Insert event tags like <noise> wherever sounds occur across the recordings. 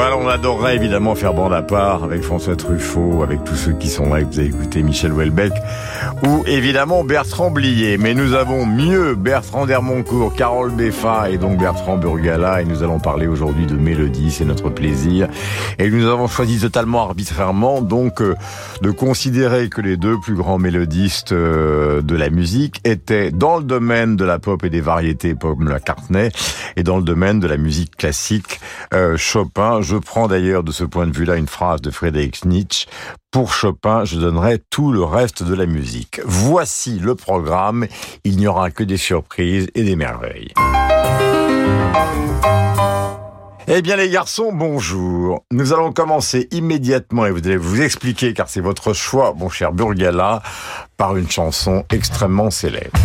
Voilà, on adorerait évidemment faire bande à part avec François Truffaut, avec tous ceux qui sont là, vous avez écouté Michel Houellebecq, ou évidemment Bertrand Blier. Mais nous avons mieux Bertrand Dermoncourt, Carole Beffa et donc Bertrand Burgala, et nous allons parler aujourd'hui de mélodie, c'est notre plaisir. Et nous avons choisi totalement arbitrairement donc euh, de considérer que les deux plus grands mélodistes euh, de la musique étaient dans le domaine de la pop et des variétés pop McCartney, et dans le domaine de la musique classique euh, Chopin. Je prends d'ailleurs de ce point de vue-là une phrase de Friedrich Nietzsche. Pour Chopin, je donnerai tout le reste de la musique. Voici le programme. Il n'y aura que des surprises et des merveilles. Eh bien les garçons, bonjour. Nous allons commencer immédiatement et vous allez vous expliquer, car c'est votre choix, mon cher Burgala, par une chanson extrêmement célèbre.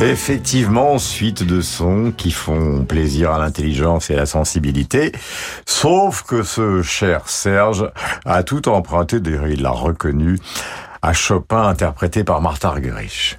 <laughs> Effectivement, suite de sons qui font plaisir à l'intelligence et à la sensibilité. Sauf que ce cher Serge a tout emprunté, il l'a reconnu, à Chopin interprété par Martha Argerich.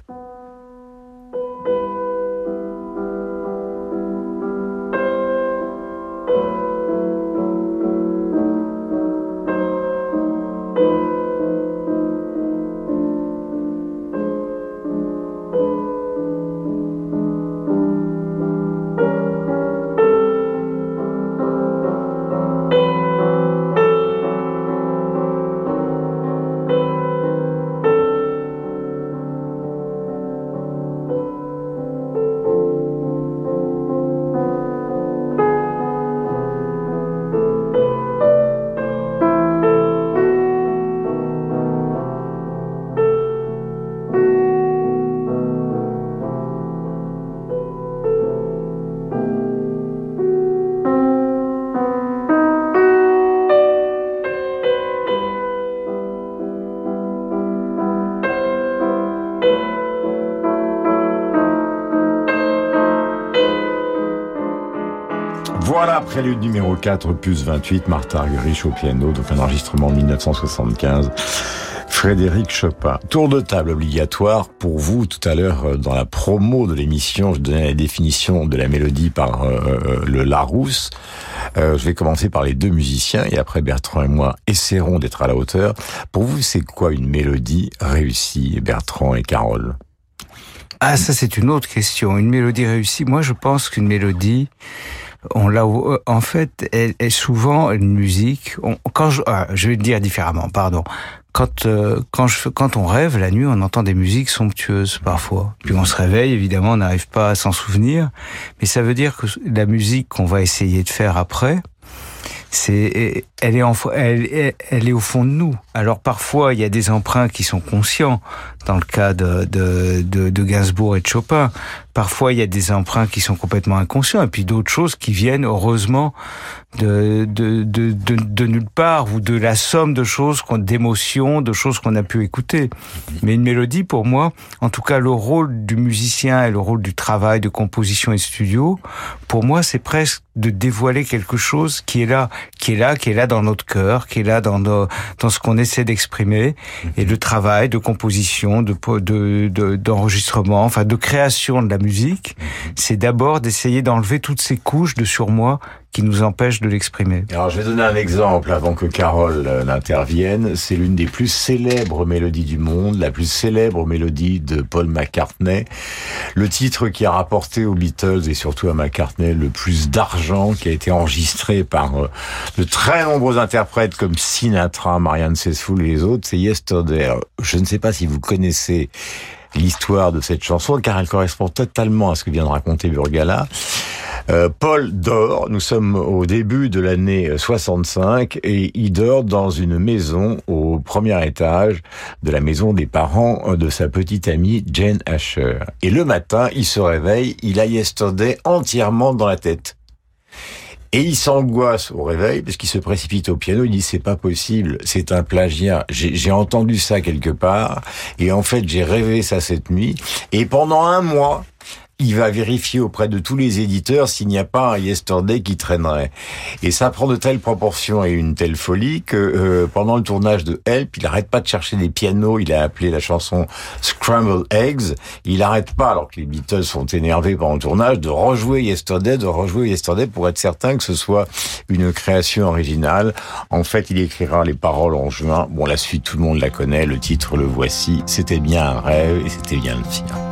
4, plus 28, Martha Argerich au piano, donc un enregistrement de 1975. Frédéric Chopin. Tour de table obligatoire pour vous tout à l'heure euh, dans la promo de l'émission. Je donnais la définition de la mélodie par euh, euh, le Larousse. je vais commencer par les deux musiciens et après Bertrand et moi essaierons d'être à la hauteur. Pour vous, c'est quoi une mélodie réussie, Bertrand et Carole? Ah, ça c'est une autre question. Une mélodie réussie. Moi, je pense qu'une mélodie, on l'a en fait elle est souvent une musique on, quand je, ah, vais le dire différemment pardon. Quand euh, quand on rêve la nuit on entend des musiques somptueuses parfois. Puis on se réveille évidemment on n'arrive pas à s'en souvenir. Mais ça veut dire que la musique qu'on va essayer de faire après c'est elle est en, elle est au fond de nous alors parfois il y a des emprunts qui sont conscients dans le cas de, de, de, de Gainsbourg et de Chopin parfois il y a des emprunts qui sont complètement inconscients et puis d'autres choses qui viennent heureusement de, de, de, de, nulle part ou de la somme de choses, d'émotions, de choses qu'on a pu écouter. Mais une mélodie, pour moi, en tout cas le rôle du musicien et le rôle du travail de composition et studio, pour moi c'est presque de dévoiler quelque chose qui est là, qui est là, qui est là dans notre cœur, qui est là dans nos, dans ce qu'on essaie d'exprimer et le travail de composition, de de d'enregistrement, enfin de création de la musique, c'est d'abord d'essayer d'enlever toutes ces couches de surmoi qui nous empêche de l'exprimer. Alors je vais donner un exemple avant que Carole euh, n'intervienne. C'est l'une des plus célèbres mélodies du monde, la plus célèbre mélodie de Paul McCartney. Le titre qui a rapporté aux Beatles et surtout à McCartney le plus d'argent, qui a été enregistré par euh, de très nombreux interprètes comme Sinatra, Marianne Faithfull et les autres, c'est Yesterday. je ne sais pas si vous connaissez l'histoire de cette chanson, car elle correspond totalement à ce que vient de raconter Burgala. Euh, Paul dort, nous sommes au début de l'année 65 et il dort dans une maison au premier étage de la maison des parents de sa petite amie Jane Asher. Et le matin, il se réveille, il a Yesterday entièrement dans la tête. Et il s'angoisse au réveil parce qu'il se précipite au piano. Il dit c'est pas possible, c'est un plagiat. J'ai entendu ça quelque part et en fait j'ai rêvé ça cette nuit. Et pendant un mois, il va vérifier auprès de tous les éditeurs s'il n'y a pas un Yesterday qui traînerait. Et ça prend de telles proportions et une telle folie que euh, pendant le tournage de Help, il n'arrête pas de chercher des pianos. Il a appelé la chanson Scrambled Eggs. Il n'arrête pas, alors que les Beatles sont énervés pendant le tournage, de rejouer Yesterday, de rejouer Yesterday pour être certain que ce soit une création originale. En fait, il écrira les paroles en juin. Bon, la suite, tout le monde la connaît. Le titre, le voici. C'était bien un rêve et c'était bien le sien.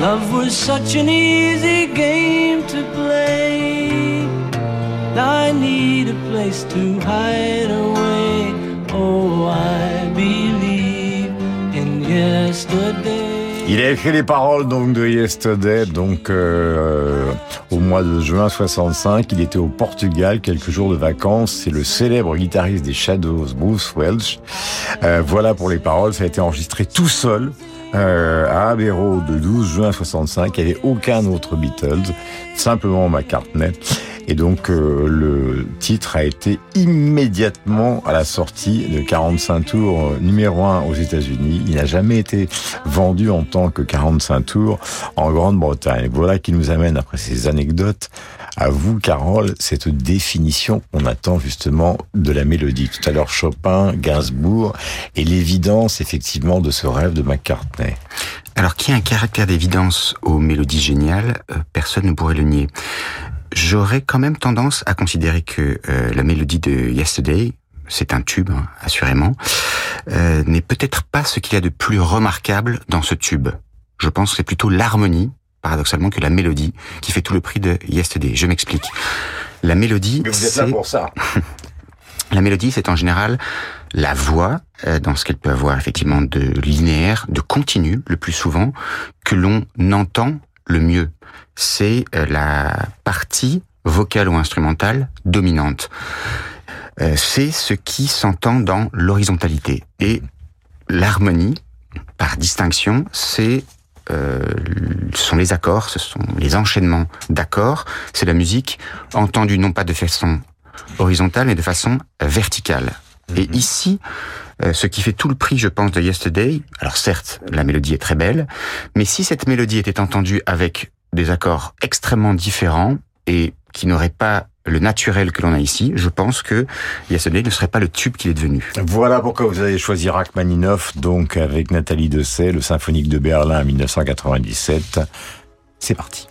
Love was such an easy game to play. I need a place to hide away. Oh, I believe in yesterday. Il a écrit les paroles donc de Yesterday, donc euh, au mois de juin 65. Il était au Portugal, quelques jours de vacances. C'est le célèbre guitariste des Shadows, Bruce Welch. Euh, voilà pour les paroles. Ça a été enregistré tout seul euh, à Abbey de 12 juin 65. Il n'y avait aucun autre Beatles, simplement McCartney. Et donc euh, le titre a été immédiatement à la sortie de 45 tours euh, numéro 1 aux États-Unis. Il n'a jamais été vendu en tant que 45 tours en Grande-Bretagne. Voilà qui nous amène après ces anecdotes à vous, Carole, cette définition qu'on attend justement de la mélodie. Tout à l'heure, Chopin, Gainsbourg, et l'évidence effectivement de ce rêve de McCartney. Alors, qui a un caractère d'évidence aux mélodies géniales, euh, personne ne pourrait le nier. J'aurais quand même tendance à considérer que euh, la mélodie de Yesterday, c'est un tube, hein, assurément, euh, n'est peut-être pas ce qu'il y a de plus remarquable dans ce tube. Je pense que c'est plutôt l'harmonie paradoxalement que la mélodie qui fait tout le prix de Yesterday. Je m'explique. La mélodie, Mais vous êtes là pour ça. <laughs> la mélodie, c'est en général la voix, euh, dans ce qu'elle peut avoir effectivement de linéaire, de continu, le plus souvent, que l'on entend le mieux. C'est euh, la partie vocale ou instrumentale dominante. Euh, c'est ce qui s'entend dans l'horizontalité. Et l'harmonie, par distinction, c'est euh, ce sont les accords, ce sont les enchaînements d'accords. C'est la musique entendue non pas de façon horizontale, mais de façon verticale. Et mhm. ici, euh, ce qui fait tout le prix, je pense, de Yesterday, alors certes, la mélodie est très belle, mais si cette mélodie était entendue avec des accords extrêmement différents et qui n'auraient pas le naturel que l'on a ici, je pense que Yesterday ne serait pas le tube qu'il est devenu. Voilà pourquoi vous avez choisi Rachmaninoff, donc avec Nathalie Dessay, le symphonique de Berlin en 1997. C'est parti.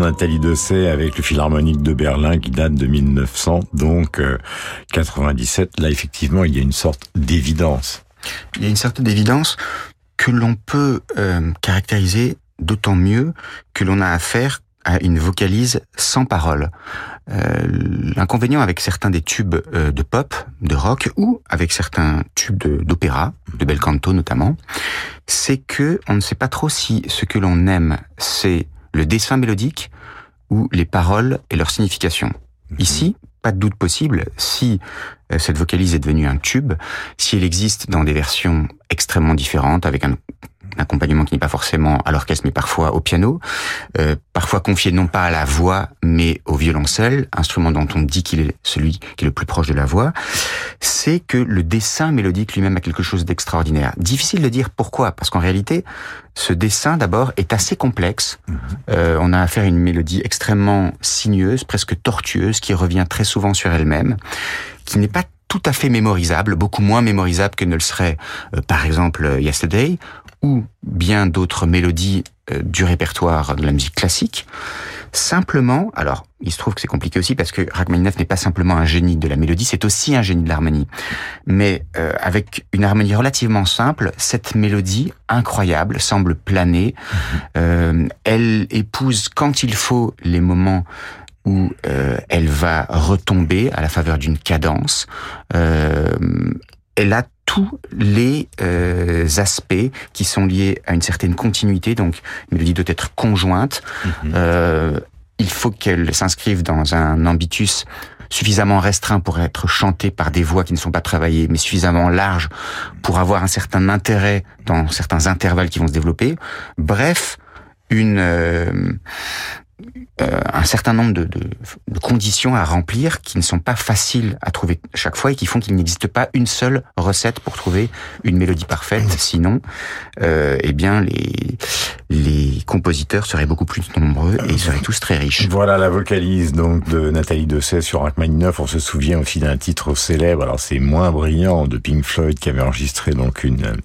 Nathalie Dessay avec le Philharmonique de Berlin qui date de 1900, donc 97. Là, effectivement, il y a une sorte d'évidence. Il y a une certaine évidence que l'on peut euh, caractériser d'autant mieux que l'on a affaire à une vocalise sans parole. Euh, L'inconvénient avec certains des tubes euh, de pop, de rock ou avec certains tubes d'opéra, de, bel canto notamment, c'est que on ne sait pas trop si ce que l'on aime c'est le dessin mélodique ou les paroles et leur signification. Mhm. Ici, pas de doute possible, si euh, cette vocalise est devenue un tube, si elle existe dans des versions extrêmement différentes, avec un accompagnement qui n'est pas forcément à l'orchestre mais parfois au piano, euh, parfois confié non pas à la voix mais au violoncelle, instrument dont on dit qu'il est celui qui est le plus proche de la voix, c'est que le dessin mélodique lui-même a quelque chose d'extraordinaire. Difficile de dire pourquoi, parce qu'en réalité, ce dessin d'abord est assez complexe. Mhm. Euh, on a affaire à une mélodie extrêmement sinueuse, presque tortueuse, qui revient très souvent sur elle-même, qui n'est pas tout à fait mémorisable, beaucoup moins mémorisable que ne le serait euh, par exemple Yesterday ou bien d'autres mélodies euh, du répertoire de la musique classique. Simplement, alors il se trouve que c'est compliqué aussi parce que Rachmaninoff n'est pas simplement un génie de la mélodie, c'est aussi un génie de l'harmonie. Mais euh, avec une harmonie relativement simple, cette mélodie incroyable semble planer. Mhm. Euh, elle épouse quand il faut les moments où euh, elle va retomber à la faveur d'une cadence. Euh, elle a tous les euh, aspects qui sont liés à une certaine continuité. Donc, une mélodie doit être conjointe. Mhm. Euh, il faut qu'elle s'inscrive dans un ambitus suffisamment restreint pour être chantée par des voix qui ne sont pas travaillées, mais suffisamment large pour avoir un certain intérêt dans certains intervalles qui vont se développer. Bref, une euh, euh, un certain nombre de, de, de, conditions à remplir qui ne sont pas faciles à trouver chaque fois et qui font qu'il n'existe pas une seule recette pour trouver une mélodie parfaite. Sinon, euh, eh bien, les, les compositeurs seraient beaucoup plus nombreux et ils seraient tous très riches. Voilà la vocalise donc de Nathalie Dessay sur Rachmaninoff. On se souvient aussi d'un titre célèbre. Alors c'est moins brillant de Pink Floyd qui avait enregistré donc une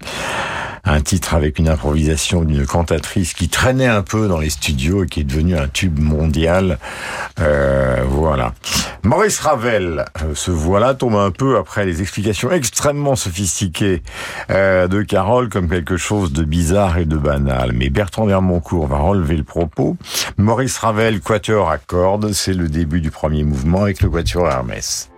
un titre avec une improvisation d'une cantatrice qui traînait un peu dans les studios et qui est devenu un tube mondial. Euh, voilà. Maurice Ravel, euh, ce voilà tombe un peu après les explications extrêmement sophistiquées euh, de Carole comme quelque chose de bizarre et de banal. Mais Bertrand Vermoncourt va relever le propos. Maurice Ravel, quatuor à cordes, c'est le début du premier mouvement avec le quatuor Hermès.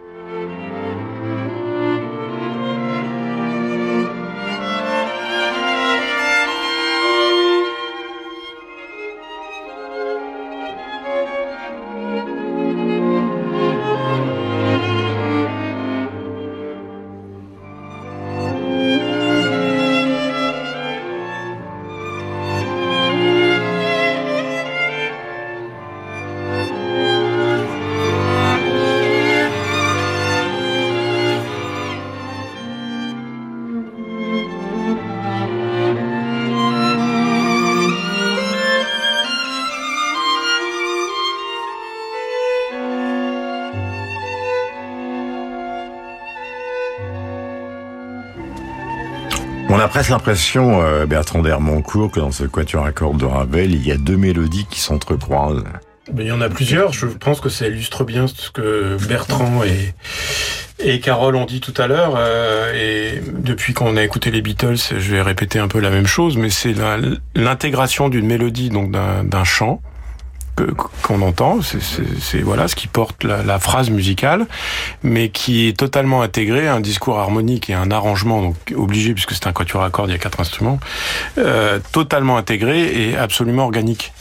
Presque l'impression, euh, Bertrand d'Hermoncourt, que dans ce quatuor à cordes de Ravel, il y a deux mélodies qui s'entrecroisent. Mais il y en a plusieurs. Je pense que ça illustre bien ce que Bertrand et, et Carole ont dit tout à l'heure. Euh, et depuis qu'on a écouté les Beatles, je vais répéter un peu la même chose, mais c'est l'intégration d'une mélodie, donc d'un chant, qu'on entend, c'est voilà ce qui porte la, phrase musicale, mais qui est totalement intégré un discours harmonique et un arrangement donc obligé puisque c'est un quatuor à cordes, il y a quatre instruments, euh, totalement intégré et absolument organique.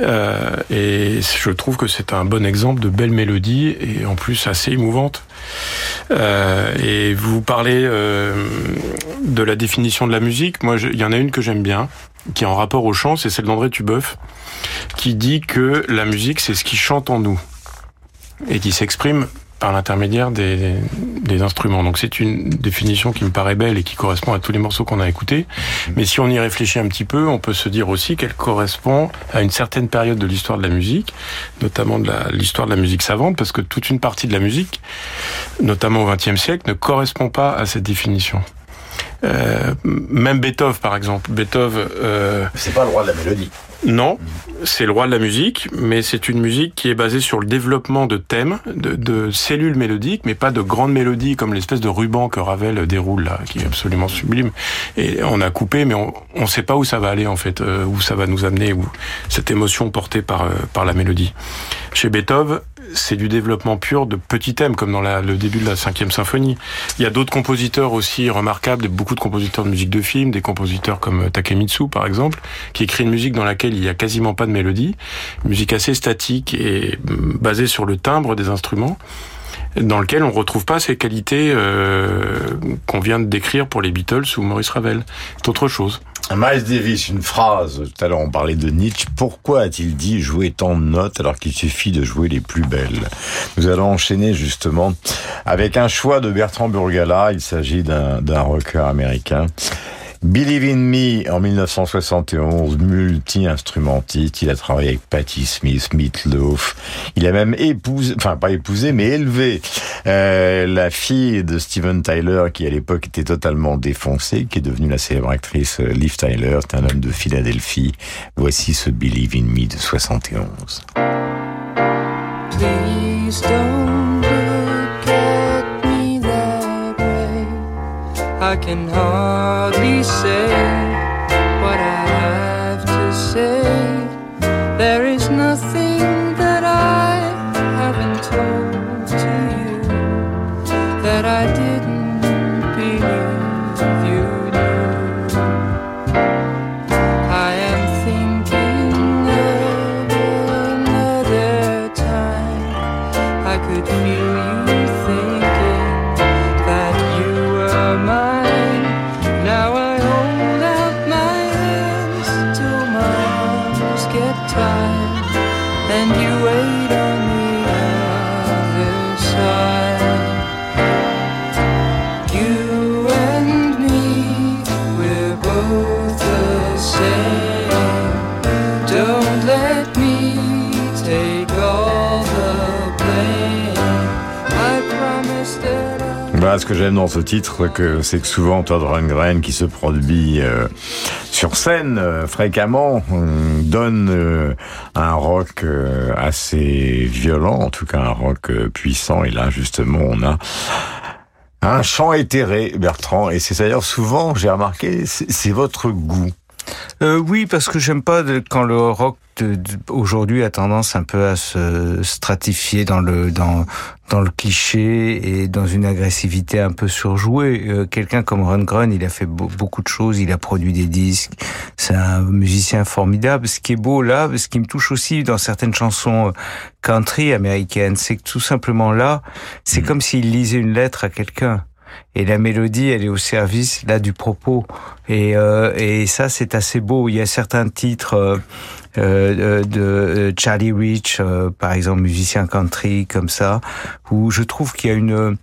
Euh, et je trouve que c'est un bon exemple de belle mélodie et en plus assez émouvante. Euh, et vous parlez euh, de la définition de la musique. Moi, il y en a une que j'aime bien, qui est en rapport au chant, c'est celle d'André Tubeuf, qui dit que la musique, c'est ce qui chante en nous et qui s'exprime par l'intermédiaire des, des, instruments. Donc c'est une définition qui me paraît belle et qui correspond à tous les morceaux qu'on a écoutés. Mais si on y réfléchit un petit peu, on peut se dire aussi qu'elle correspond à une certaine période de l'histoire de la musique, notamment de l'histoire de la musique savante, parce que toute une partie de la musique, notamment au XXe siècle, ne correspond pas à cette définition. Euh, même Beethoven, par exemple. Beethoven. Euh, c'est pas le roi de la mélodie. Non, c'est le roi de la musique, mais c'est une musique qui est basée sur le développement de thèmes, de, de cellules mélodiques, mais pas de grandes mélodies comme l'espèce de ruban que Ravel déroule là, qui est absolument sublime. Et on a coupé, mais on ne sait pas où ça va aller en fait, euh, où ça va nous amener, où cette émotion portée par euh, par la mélodie. Chez Beethoven, c'est du développement pur de petits thèmes, comme dans la, le début de la cinquième symphonie. Il y a d'autres compositeurs aussi remarquables, beaucoup de compositeurs de musique de film, des compositeurs comme Takemitsu par exemple, qui écrit une musique dans laquelle il y a quasiment pas de mélodie, musique assez statique et mm, basée sur le timbre des instruments dans lequel on retrouve pas ces qualités euh, qu'on vient de décrire pour les Beatles ou Maurice Ravel. C'est autre chose. Miles Davis, une phrase. Tout à l'heure, on parlait de Nietzsche. Pourquoi a-t-il dit jouer tant de notes alors qu'il suffit de jouer les plus belles Nous allons enchaîner justement avec un choix de Bertrand Burgala. Il s'agit d'un rocker américain. Believe in Me en 1971, multi-instrumentiste. Il a travaillé avec Patti Smith, Meatloaf. Il a même épousé, enfin pas épousé, mais élevé euh, la fille de Steven Tyler qui à l'époque était totalement défoncée, qui est devenue la célèbre actrice euh, Liv Tyler. C'est un homme de Philadelphie. Voici ce Believe in Me de 71. Please don't I can hardly say what I have to say. There is ce que j'aime dans ce titre, c'est que souvent Todd Rundgren qui se produit euh, sur scène euh, fréquemment donne euh, un rock assez violent, en tout cas un rock puissant. Et là justement on a un chant éthéré, Bertrand. Et c'est d'ailleurs souvent, j'ai remarqué, c'est votre goût. Euh, oui, parce que j'aime pas de- quand le rock aujourd'hui a tendance un peu à se stratifier dans le dans dans le cliché et dans une agressivité un peu surjouée. Euh, Quelqu'un comme Rundgren, il a fait beau- beaucoup de choses, il a produit des disques. C'est un musicien formidable. Ce qui est beau là, ce qui me touche aussi dans certaines chansons euh, country américaines, c'est que tout simplement là, c'est comme s'il lisait une lettre à quelqu'un. Et la mélodie, elle est au service là du propos. Et, euh, et ça, c'est assez beau. Il y a certains titres euh, euh, de euh, Charlie Rich, euh, par exemple, musicien country comme ça, où je trouve qu'il y a une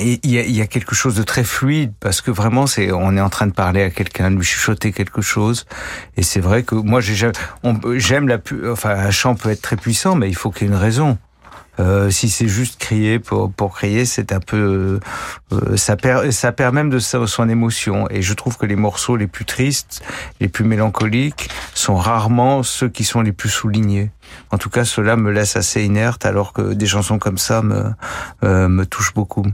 il y, a, il y a quelque chose de très fluide parce que vraiment c'est on est en train de parler à quelqu'un, de lui chuchoter quelque chose et c'est vrai que moi j'aime la pu- enfin un chant peut être très puissant mais il faut qu'il y ait une raison. Euh, si c'est juste crier pour, pour crier, c'est un peu, euh, ça perd, ça perd même de sa- son émotion. Et je trouve que les morceaux les plus tristes, les plus mélancoliques, sont rarement ceux qui sont les plus soulignés. En tout cas, cela me laisse assez inerte, alors que des chansons comme ça me, euh, me touchent beaucoup.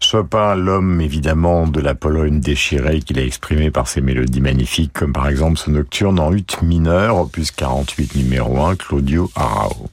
Chopin, l'homme évidemment de la Pologne déchirée qu'il a exprimé par ses mélodies magnifiques, comme par exemple ce nocturne en ut mineur, opus 48 numéro 1, Claudio Arao.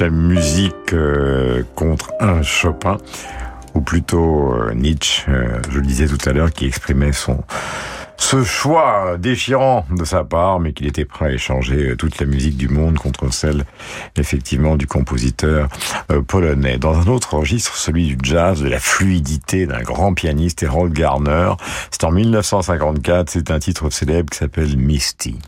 La musique euh, contre un Chopin, ou plutôt euh, Nietzsche, euh, je le disais tout à l'heure, qui exprimait son ce choix déchirant de sa part, mais qu'il était prêt à échanger toute la musique du monde contre celle, effectivement, du compositeur polonais. Dans un autre registre, celui du jazz, de la fluidité d'un grand pianiste, Harold Garner. C'est en 1954, c'est un titre célèbre qui s'appelle Misty.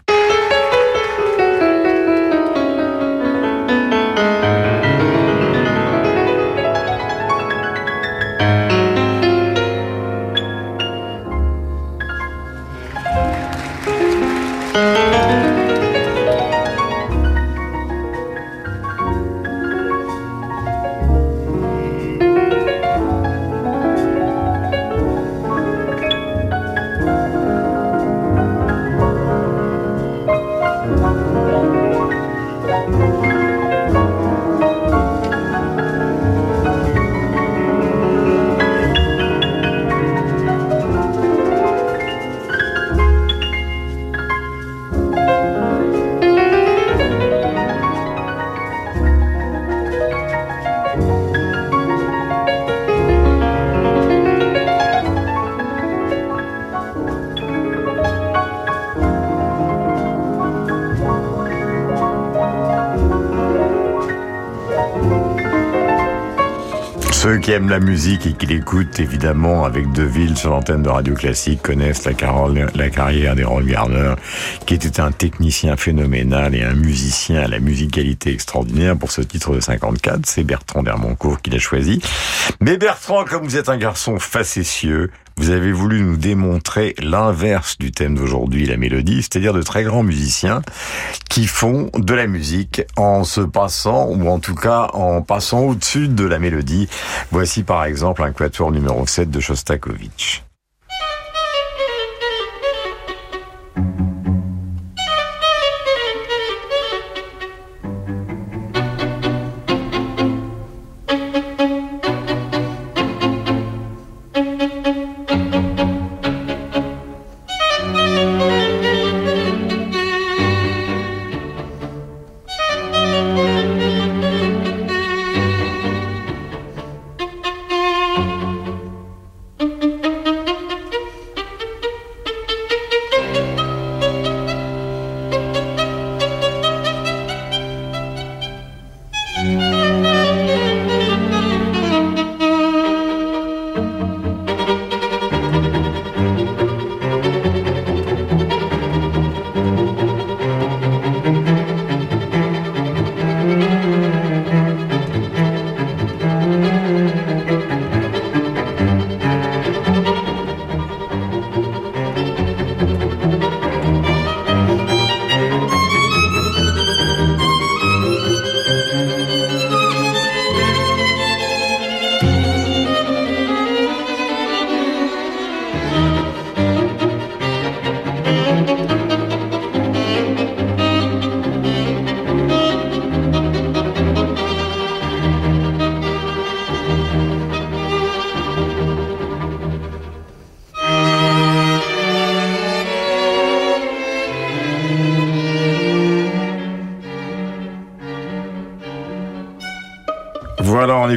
Qui aiment la musique et qui l'écoutent évidemment avec Deville sur l'antenne de Radio Classique connaissent la, carole, la carrière d'Errol Garner, qui était un technicien phénoménal et un musicien à la musicalité extraordinaire. Pour ce titre de 54, c'est Bertrand d'Hermoncourt qui l'a choisi. Mais Bertrand, comme vous êtes un garçon facétieux, vous avez voulu nous démontrer l'inverse du thème d'aujourd'hui, la mélodie, c'est-à-dire de très grands musiciens qui font de la musique en se passant, ou en tout cas en passant au-dessus de la mélodie. Voici par exemple un quatuor numéro 7 de Shostakovich.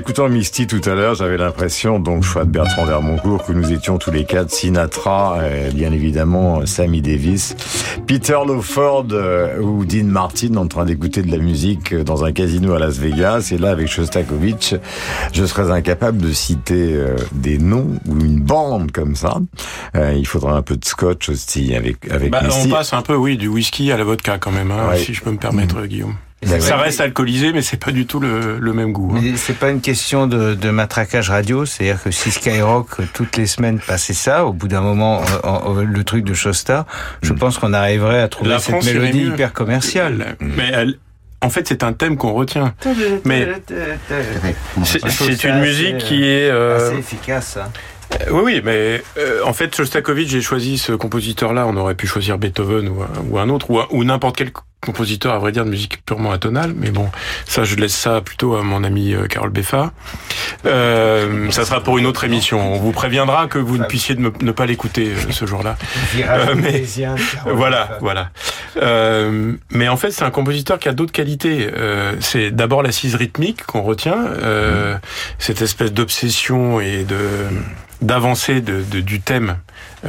Écoutant Misty tout à l'heure, j'avais l'impression, donc choix de Bertrand d'Hermoncourt, que nous étions tous les quatre Sinatra, et bien évidemment Sammy Davis, Peter Lawford euh, ou Dean Martin en train d'écouter de la musique dans un casino à Las Vegas. Et là, avec Shostakovich, je serais incapable de citer euh, des noms ou une bande comme ça. Euh, il faudra un peu de scotch aussi avec avec Bah, Misty. on passe un peu, oui, du whisky à la vodka quand même, hein, Ouais. si je peux me permettre, Guillaume. Ça reste alcoolisé, mais c'est pas du tout le, le même goût. hein. C'est pas une question de, de matraquage radio, c'est-à-dire que si Skyrock euh, toutes les semaines passait ça, au bout d'un moment, euh, le truc de Shosta, je pense qu'on arriverait à trouver La cette France mélodie hyper commerciale. Mais elle- en fait, c'est un thème qu'on retient. Mais c'est une musique qui est. euh, assez efficace. hein. Euh, Oui, oui, mais euh, en fait, Shostakovich, j'ai choisi ce compositeur-là. On aurait pu choisir Beethoven ou, un- ou un autre, ou n'importe quel compositeur, à vrai dire, de musique purement atonale. Mais bon, ça, je laisse ça plutôt à mon ami euh, Carole Beffa. Euh, ça sera pour une autre émission. On vous préviendra que vous ne puissiez ne, ne pas l'écouter euh, ce jour-là. Euh, mais- Voilà, voilà. Euh, mais en fait, c'est un compositeur qui a d'autres qualités. Euh, c'est d'abord l'assise rythmique qu'on retient, euh, cette espèce d'obsession et de d'avancée de, de- du thème,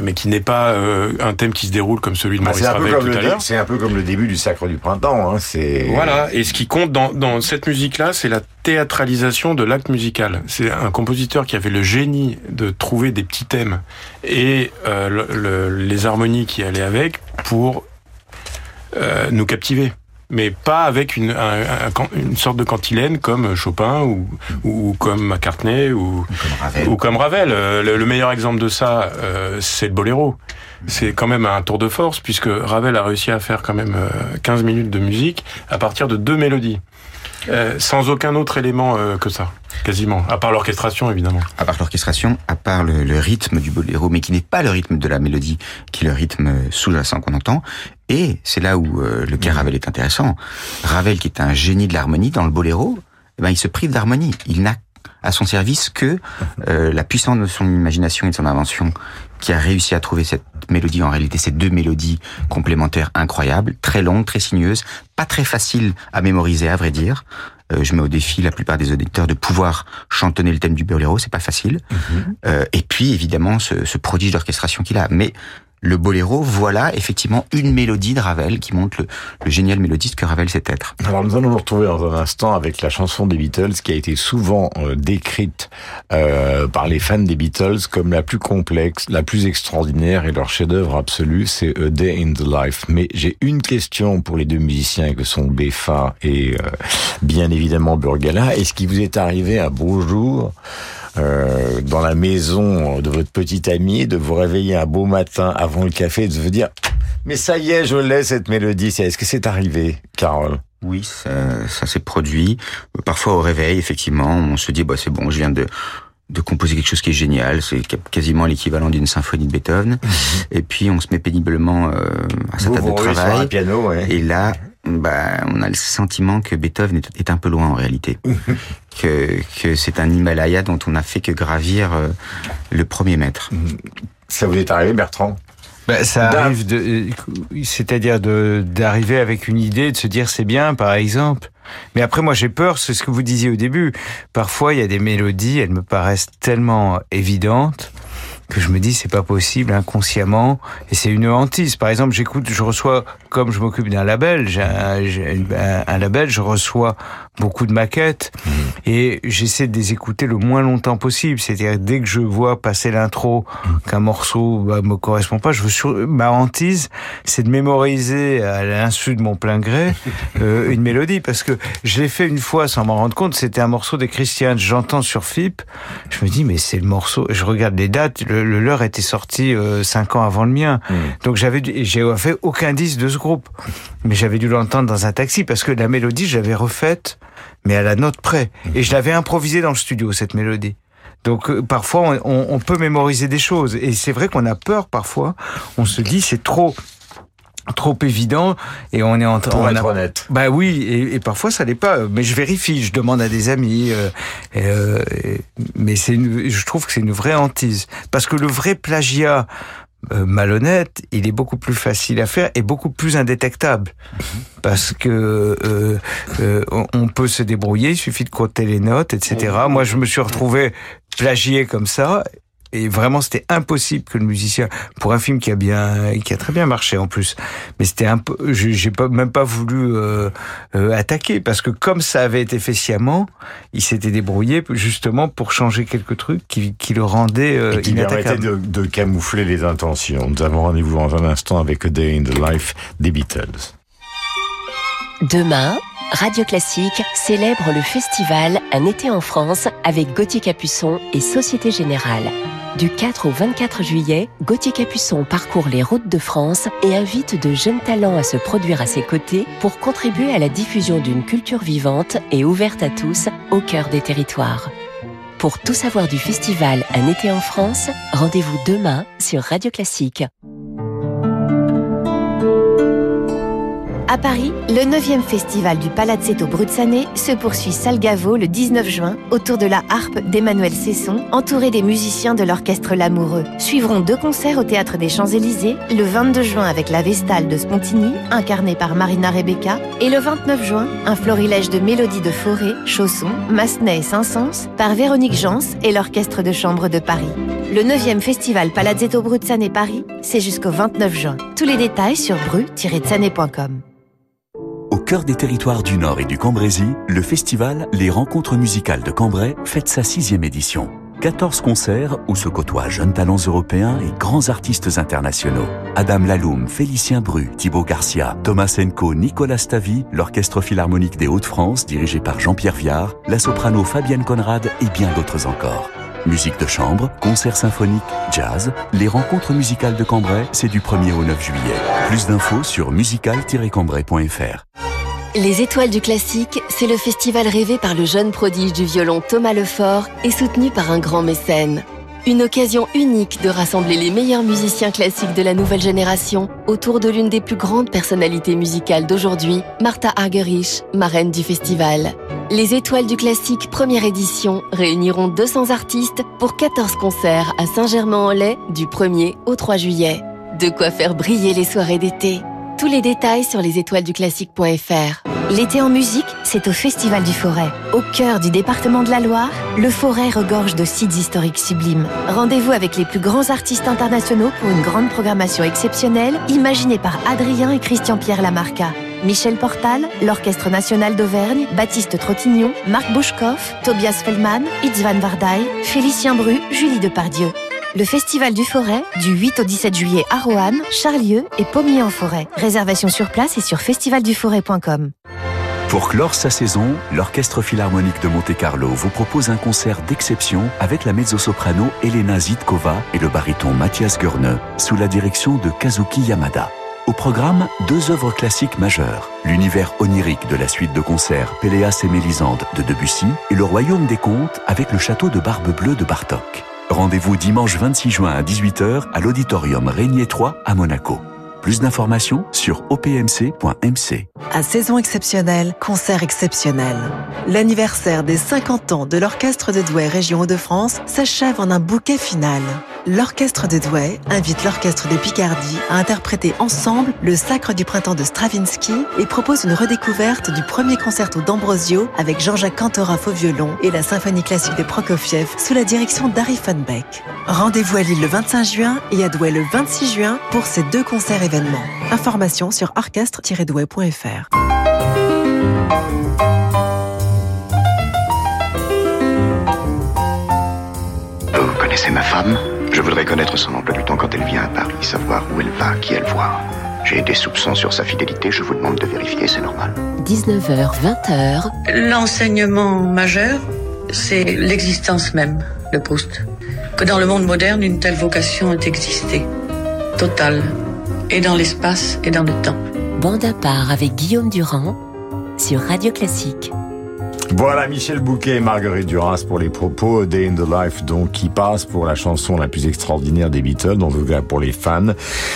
mais qui n'est pas euh, un thème qui se déroule comme celui de Bah, Maurice c'est un, peu Ravel comme tout le à l'heure. c'est un peu comme le début du Sacre du Printemps. Hein. C'est Voilà, et ce qui compte dans, dans cette musique-là, c'est la théâtralisation de l'acte musical. C'est un compositeur qui avait le génie de trouver des petits thèmes et euh, le- le- les harmonies qui allaient avec pour euh, nous captiver. Mais pas avec une, un- un can- une sorte de cantilène comme Chopin ou, ou comme McCartney ou, Comme Ravel. ou comme Ravel. Euh, Le, le meilleur exemple de ça, euh, c'est le boléro. C'est quand même un tour de force puisque Ravel a réussi à faire quand même euh, 15 minutes de musique à partir de deux mélodies. Euh, sans aucun autre élément euh, que ça, quasiment. À part l'orchestration, évidemment. à part l'orchestration, à part le, le rythme du boléro, mais qui n'est pas le rythme de la mélodie, qui est le rythme sous-jacent qu'on entend. Et c'est là où euh, le cas Ravel est intéressant. Ravel, qui est un génie de l'harmonie dans le boléro, eh ben, il se prive d'harmonie. Il n'a à son service que euh, la puissance de son imagination et de son invention qui a réussi à trouver cette mélodie, en réalité ces deux mélodies complémentaires incroyables, très longues, très sinueuses, pas très faciles à mémoriser à vrai dire. Euh, je mets au défi la plupart des auditeurs de pouvoir chantonner le thème du boléro, c'est pas facile. Euh, et puis évidemment ce, ce prodige d'orchestration qu'il a. Mais le boléro, voilà effectivement une mélodie de Ravel qui montre le, le génial mélodiste que Ravel sait être. Alors nous allons nous retrouver dans un instant avec la chanson des Beatles qui a été souvent euh, décrite euh, par les fans des Beatles comme la plus complexe, la plus extraordinaire et leur chef-d'œuvre absolu, c'est A Day in the Life. Mais j'ai une question pour les deux musiciens que sont Beffa et euh, bien évidemment Burgala. Est-ce qu'il vous est arrivé un beau jour euh, dans la maison de votre petit ami de vous réveiller un beau matin avant le café et de vous dire mais ça y est, je l'ai cette mélodie. Est-ce que c'est arrivé, Carole? Oui, ça, ça s'est produit. Parfois au réveil, effectivement, on se dit bah c'est bon, je viens de de composer quelque chose qui est génial, c'est quasiment l'équivalent d'une symphonie de Beethoven. Et puis on se met péniblement euh, à sa Vous, table vous de sur un travail. piano, ouais. Et là, bah, on a le sentiment que Beethoven est un peu loin en réalité. <laughs> que que c'est un Himalaya dont on n'a fait que gravir euh, le premier mètre. Ça vous est arrivé, Bertrand? Ben, ça arrive de, euh, c'est-à-dire de d'arriver avec une idée, de se dire c'est bien, par exemple. Mais après, moi, j'ai peur. C'est ce que vous disiez au début. Parfois, il y a des mélodies, elles me paraissent tellement évidentes que je me dis c'est pas possible inconsciemment et c'est une hantise. Par exemple, j'écoute, je reçois comme je m'occupe d'un label, j'ai un, j'ai une- un- un label, je reçois beaucoup de maquettes et j'essaie de les écouter le moins longtemps possible. C'est-à-dire dès que je vois passer l'intro qu'un morceau bah, me correspond pas, je veux sur... ma hantise, c'est de mémoriser à l'insu de mon plein gré <laughs> euh, une mélodie parce que je l'ai fait une fois sans m'en rendre compte. C'était un morceau des Christians. J'entends sur FIP, je me dis mais c'est le morceau. Je regarde les dates. Le, le leur était sorti euh, cinq ans avant le mien. Donc j'avais j'ai fait aucun disque de ce groupe, mais j'avais dû l'entendre dans un taxi parce que la mélodie je l'avais refaite, mais à la note près, et je l'avais improvisée dans le studio cette mélodie. Donc euh, parfois on, on- peut mémoriser des choses et c'est vrai qu'on a peur parfois. On se dit c'est trop trop évident et on est en train on être a- honnête. bah oui, et, et parfois ça l'est pas. Mais je vérifie, je demande à des amis. euh, et, euh, et- mais c'est, une- je trouve que c'est une vraie hantise parce que le vrai plagiat malhonnête, il est beaucoup plus facile à faire et beaucoup plus indétectable parce que euh, euh, on- on peut se débrouiller. Il suffit de compter les notes, etc. Moi, je me suis retrouvé plagié comme ça. Et vraiment, c'était impossible que le musicien, pour un film qui a bien, qui a très bien marché en plus, mais c'était un peu, j'ai pas, même pas voulu euh, euh, attaquer parce que comme ça avait été fait sciemment, il s'était débrouillé justement pour changer quelques trucs qui, qui le rendaient euh, Et qui permettait de, de camoufler les intentions. Nous avons rendez-vous dans un instant avec A Day in the Life des Beatles. Demain, Radio Classique célèbre le festival Un été en France avec Gauthier Capuçon et Société Générale. Du 4 au 24 juillet, Gauthier Capuçon parcourt les routes de France et invite de jeunes talents à se produire à ses côtés pour contribuer à la diffusion d'une culture vivante et ouverte à tous au cœur des territoires. Pour tout savoir du festival Un été en France, rendez-vous demain sur Radio Classique. À Paris, le 9e festival du Palazzetto Bruzzane se poursuit Salgavo le 19 juin autour de la harpe d'Emmanuel Cesson, entouré des musiciens de l'orchestre Lamoureux. Suivront deux concerts au théâtre des Champs-Élysées, le 22 juin avec la Vestale de Spontini, incarnée par Marina Rebecca, et le 29 juin, un florilège de mélodies de forêt, chaussons, massenet et Saint-Saëns par Véronique Jans et l'orchestre de chambre de Paris. Le 9e festival Palazzetto Bruzzane Paris, c'est jusqu'au 29 juin. Tous les détails sur bru-tsané.com. Cœur des territoires du Nord et du Cambrésis, le festival Les Rencontres musicales de Cambrai fête sa sixième édition. 14 concerts où se côtoient jeunes talents européens et grands artistes internationaux. Adam Laloum, Félicien Bru, Thibaut Garcia, Thomas Enco, Nicolas Stavi, l'Orchestre Philharmonique des Hauts-de-France dirigé par Jean-Pierre Viard, la soprano Fabienne Conrad et bien d'autres encore. Musique de chambre, concerts symphoniques, jazz, les rencontres musicales de Cambrai, c'est du 1er au 9 juillet. Plus d'infos sur musical-cambrai.fr. Les Étoiles du Classique, c'est le festival rêvé par le jeune prodige du violon Thomas Lefort et soutenu par un grand mécène. Une occasion unique de rassembler les meilleurs musiciens classiques de la nouvelle génération autour de l'une des plus grandes personnalités musicales d'aujourd'hui, Martha Argerich, marraine du festival. Les Étoiles du Classique première édition réuniront 200 artistes pour 14 concerts à Saint-Germain-en-Laye du 1er au 3 juillet. De quoi faire briller les soirées d'été. Tous les détails sur lesétoilesduclassique.fr. L'été en musique, c'est au Festival du Forêt. Au cœur du département de la Loire, le Forêt regorge de sites historiques sublimes. Rendez-vous avec les plus grands artistes internationaux pour une grande programmation exceptionnelle imaginée par Adrien et Christian-Pierre Lamarca. Michel Portal, l'Orchestre National d'Auvergne, Baptiste Trottignon, Marc Bouchkoff, Tobias Feldman, Itzvan Vardaï, Félicien Bru, Julie Depardieu. Le Festival du Forêt, du 8 au 17 juillet à Roanne, Charlieu et Pommier-en-Forêt. Réservation sur place et sur festivalduforêt.com. Pour clore sa saison, l'Orchestre Philharmonique de Monte-Carlo vous propose un concert d'exception avec la mezzo-soprano Elena Zitkova et le baryton Mathias Gurneux, sous la direction de Kazuki Yamada. Au programme, deux œuvres classiques majeures. L'univers onirique de la suite de concerts Péléas et Mélisande de Debussy et le Royaume des Contes avec le château de Barbe Bleue de Bartok. Rendez-vous dimanche 26 juin à 18h à l'auditorium Régnier 3 à Monaco. Plus d'informations sur opmc.mc. À saison exceptionnelle, concert exceptionnel. L'anniversaire des 50 ans de l'Orchestre de Douai Région Hauts-de-France s'achève en un bouquet final. L'Orchestre de Douai invite l'Orchestre des Picardies à interpréter ensemble le Sacre du Printemps de Stravinsky et propose une redécouverte du premier concerto d'Ambrosio avec Jean-Jacques Cantoraff au violon et la symphonie classique de Prokofiev sous la direction d'Harry Beck. Rendez-vous à Lille le 25 juin et à Douai le 26 juin pour ces deux concerts événements. Informations sur orchestre-douai.fr. Vous connaissez ma femme? Je voudrais connaître son emploi du temps quand elle vient à Paris, savoir où elle va, qui elle voit. J'ai des soupçons sur sa fidélité, je vous demande de vérifier, c'est normal. 19h, 20h. L'enseignement majeur, c'est l'existence même de Proust. Que dans le monde moderne, une telle vocation ait existé. Totale. Et dans l'espace et dans le temps. Bande à part avec Guillaume Durand sur Radio Classique. Voilà Michel Bouquet et Marguerite Duras pour les propos Day in the Life donc qui passe pour la chanson la plus extraordinaire des Beatles, en tout cas pour les fans.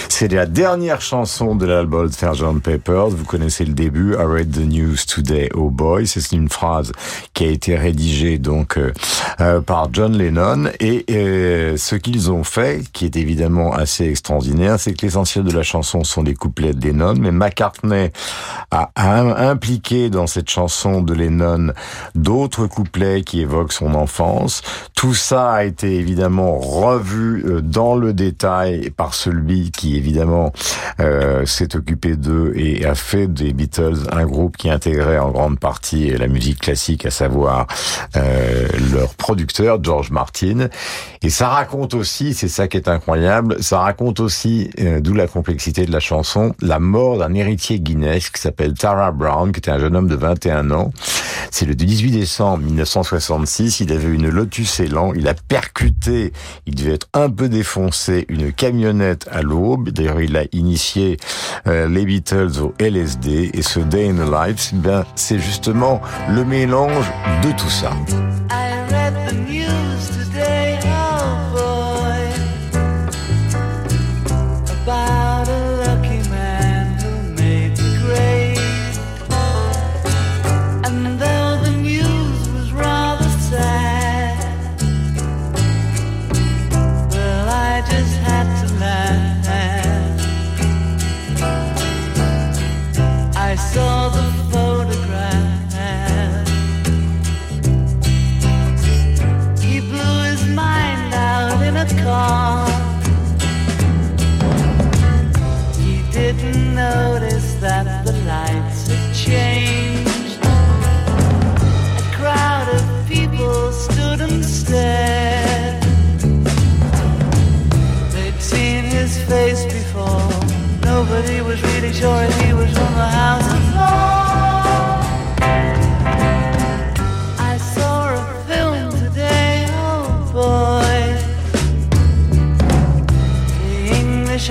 C'est la dernière chanson de l'album Sgt Pepper. Vous connaissez le début. I read the news today, oh boy. C'est une phrase qui a été rédigée donc euh, euh, par John Lennon et euh, ce qu'ils ont fait, qui est évidemment assez extraordinaire, c'est que l'essentiel de la chanson sont des couplets de Lennon, mais McCartney a, a impliqué dans cette chanson de Lennon d'autres couplets qui évoquent son enfance. Tout ça a été évidemment revu euh, dans le détail par celui qui évidemment euh, s'est occupé d'eux et a fait des Beatles un groupe qui intégrait en grande partie la musique classique, à savoir euh, leur producteur George Martin. Et ça raconte aussi, c'est ça qui est incroyable, ça raconte aussi, d'où la complexité de la chanson, la mort d'un héritier Guinness qui s'appelle Tara Brown, qui était un jeune homme de 21 ans. C'est le 18 décembre 1966, il avait une Lotus Elan, il a percuté, il devait être un peu défoncé, une camionnette à l'aube. D'ailleurs, il a initié euh, les Beatles au LSD et ce Day in the Life, ben, c'est justement le mélange de tout ça.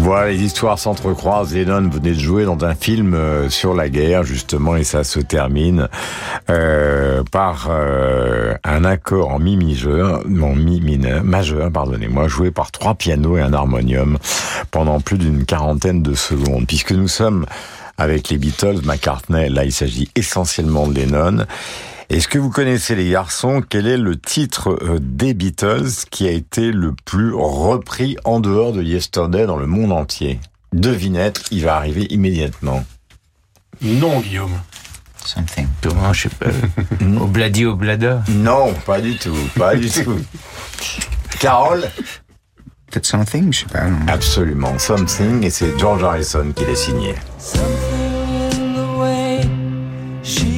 Voilà, les histoires s'entrecroisent. Lennon venait de jouer dans un film euh, sur la guerre, justement, et ça se termine euh, par euh, un accord en mi majeur, non mi mineur, majeur, pardonnez-moi, joué par trois pianos et un harmonium pendant plus d'une quarantaine de secondes, puisque nous sommes avec les Beatles, McCartney, là il s'agit essentiellement de Lennon. Est-ce que vous connaissez les garçons? Quel est le titre euh, des Beatles qui a été le plus repris en dehors de Yesterday dans le monde entier? Devinette, il va arriver immédiatement. Non, Guillaume. Something. Comment, je sais pas. Obladi Oblada Non, pas du tout, pas du tout. Carole? Peut-être Something, je sais pas. non. Absolument, Something, et c'est George Harrison qui l'a signé. Something in the way she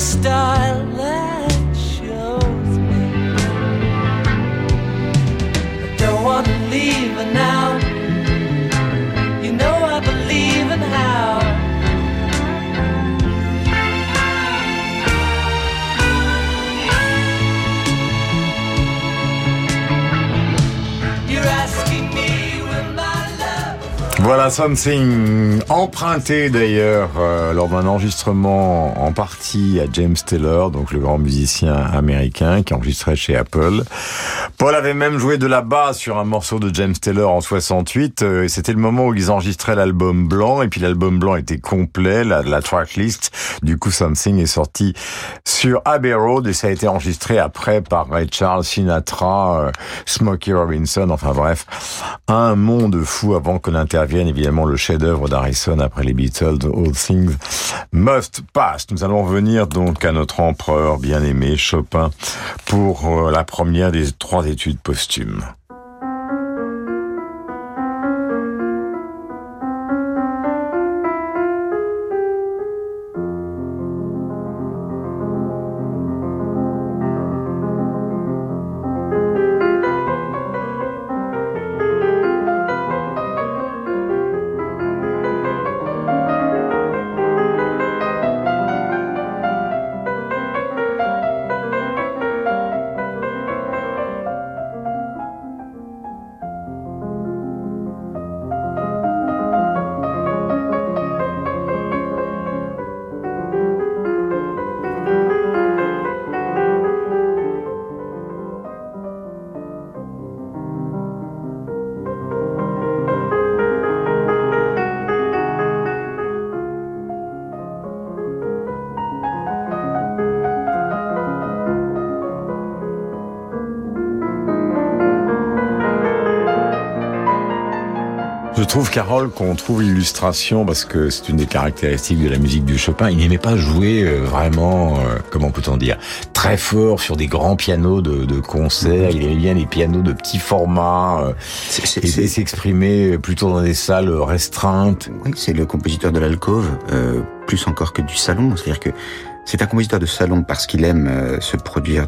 Style that shows me I don't want to leave her now. Voilà Something, emprunté d'ailleurs euh, lors d'un enregistrement en partie à James Taylor, donc le grand musicien américain qui enregistrait chez Apple. Paul avait même joué de la basse sur un morceau de James Taylor en 68, euh, et c'était le moment où ils enregistraient l'album blanc, et puis l'album blanc était complet, la, la tracklist, du coup Something est sorti sur Abbey Road, et ça a été enregistré après par Ray Charles, Sinatra, euh, Smokey Robinson, enfin bref, un monde fou avant qu'on intervienne évidemment le chef-d'œuvre d'Harrison après les Beatles, All Things Must Pass. Nous allons venir donc à notre empereur bien-aimé Chopin pour euh, la première des trois études posthumes. Trouve, Carole, qu'on trouve l'illustration, parce que c'est une des caractéristiques de la musique du Chopin, il n'aimait pas jouer euh, vraiment, euh, comment peut-on dire, très fort sur des grands pianos de, de concert, il aimait bien les pianos de petit format, euh, et s'exprimer plutôt dans des salles restreintes. Oui, c'est le compositeur de l'alcôve, euh, plus encore que du salon, c'est-à-dire que c'est un compositeur de salon parce qu'il aime euh, se produire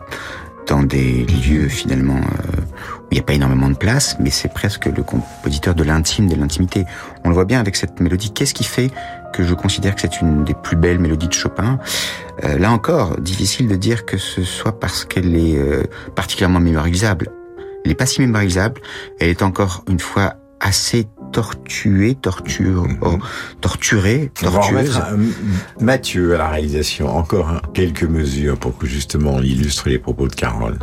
dans des lieux finalement euh, où il n'y a pas énormément de place, mais c'est presque le compositeur de l'intime, de l'intimité. On le voit bien avec cette mélodie. Qu'est-ce qui fait que je considère que c'est une des plus belles mélodies de Chopin? Euh, Là encore, difficile de dire que ce soit parce qu'elle est euh, particulièrement mémorisable. Elle n'est pas si mémorisable. Elle est encore une fois assez tortuée, torture, oh, va tortueuse. un- Mathieu à la réalisation. Encore quelques mesures pour que justement on illustre les propos de Carole.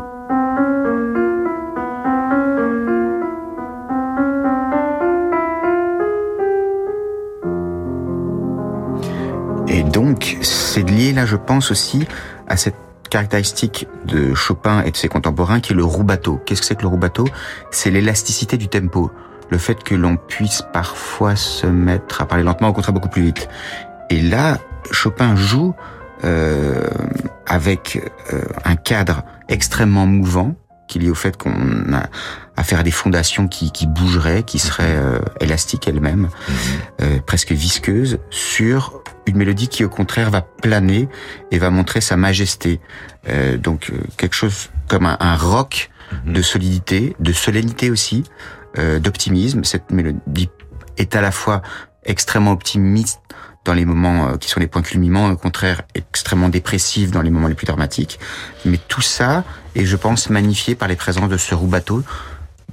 Et donc, c'est lié là, je pense aussi, à cette caractéristique de Chopin et de ses contemporains qui est le rubato. Qu'est-ce que c'est que le rubato? C'est l'élasticité du tempo. Le fait que l'on puisse parfois se mettre à parler lentement, au contraire beaucoup plus vite. Et là, Chopin joue euh, avec euh, un cadre extrêmement mouvant qui est lié au fait qu'on a affaire à des fondations qui, qui bougeraient, qui seraient euh, élastiques elles-mêmes, euh, presque visqueuses, sur une mélodie qui au contraire va planer et va montrer sa majesté. Euh, donc euh, quelque chose comme un, un rock de solidité, de solennité aussi, d'optimisme. Cette mélodie est à la fois extrêmement optimiste dans les moments euh, qui sont les points culminants, au contraire extrêmement dépressive dans les moments les plus dramatiques. Mais tout ça est, je pense, magnifié par les présences de ce rubato,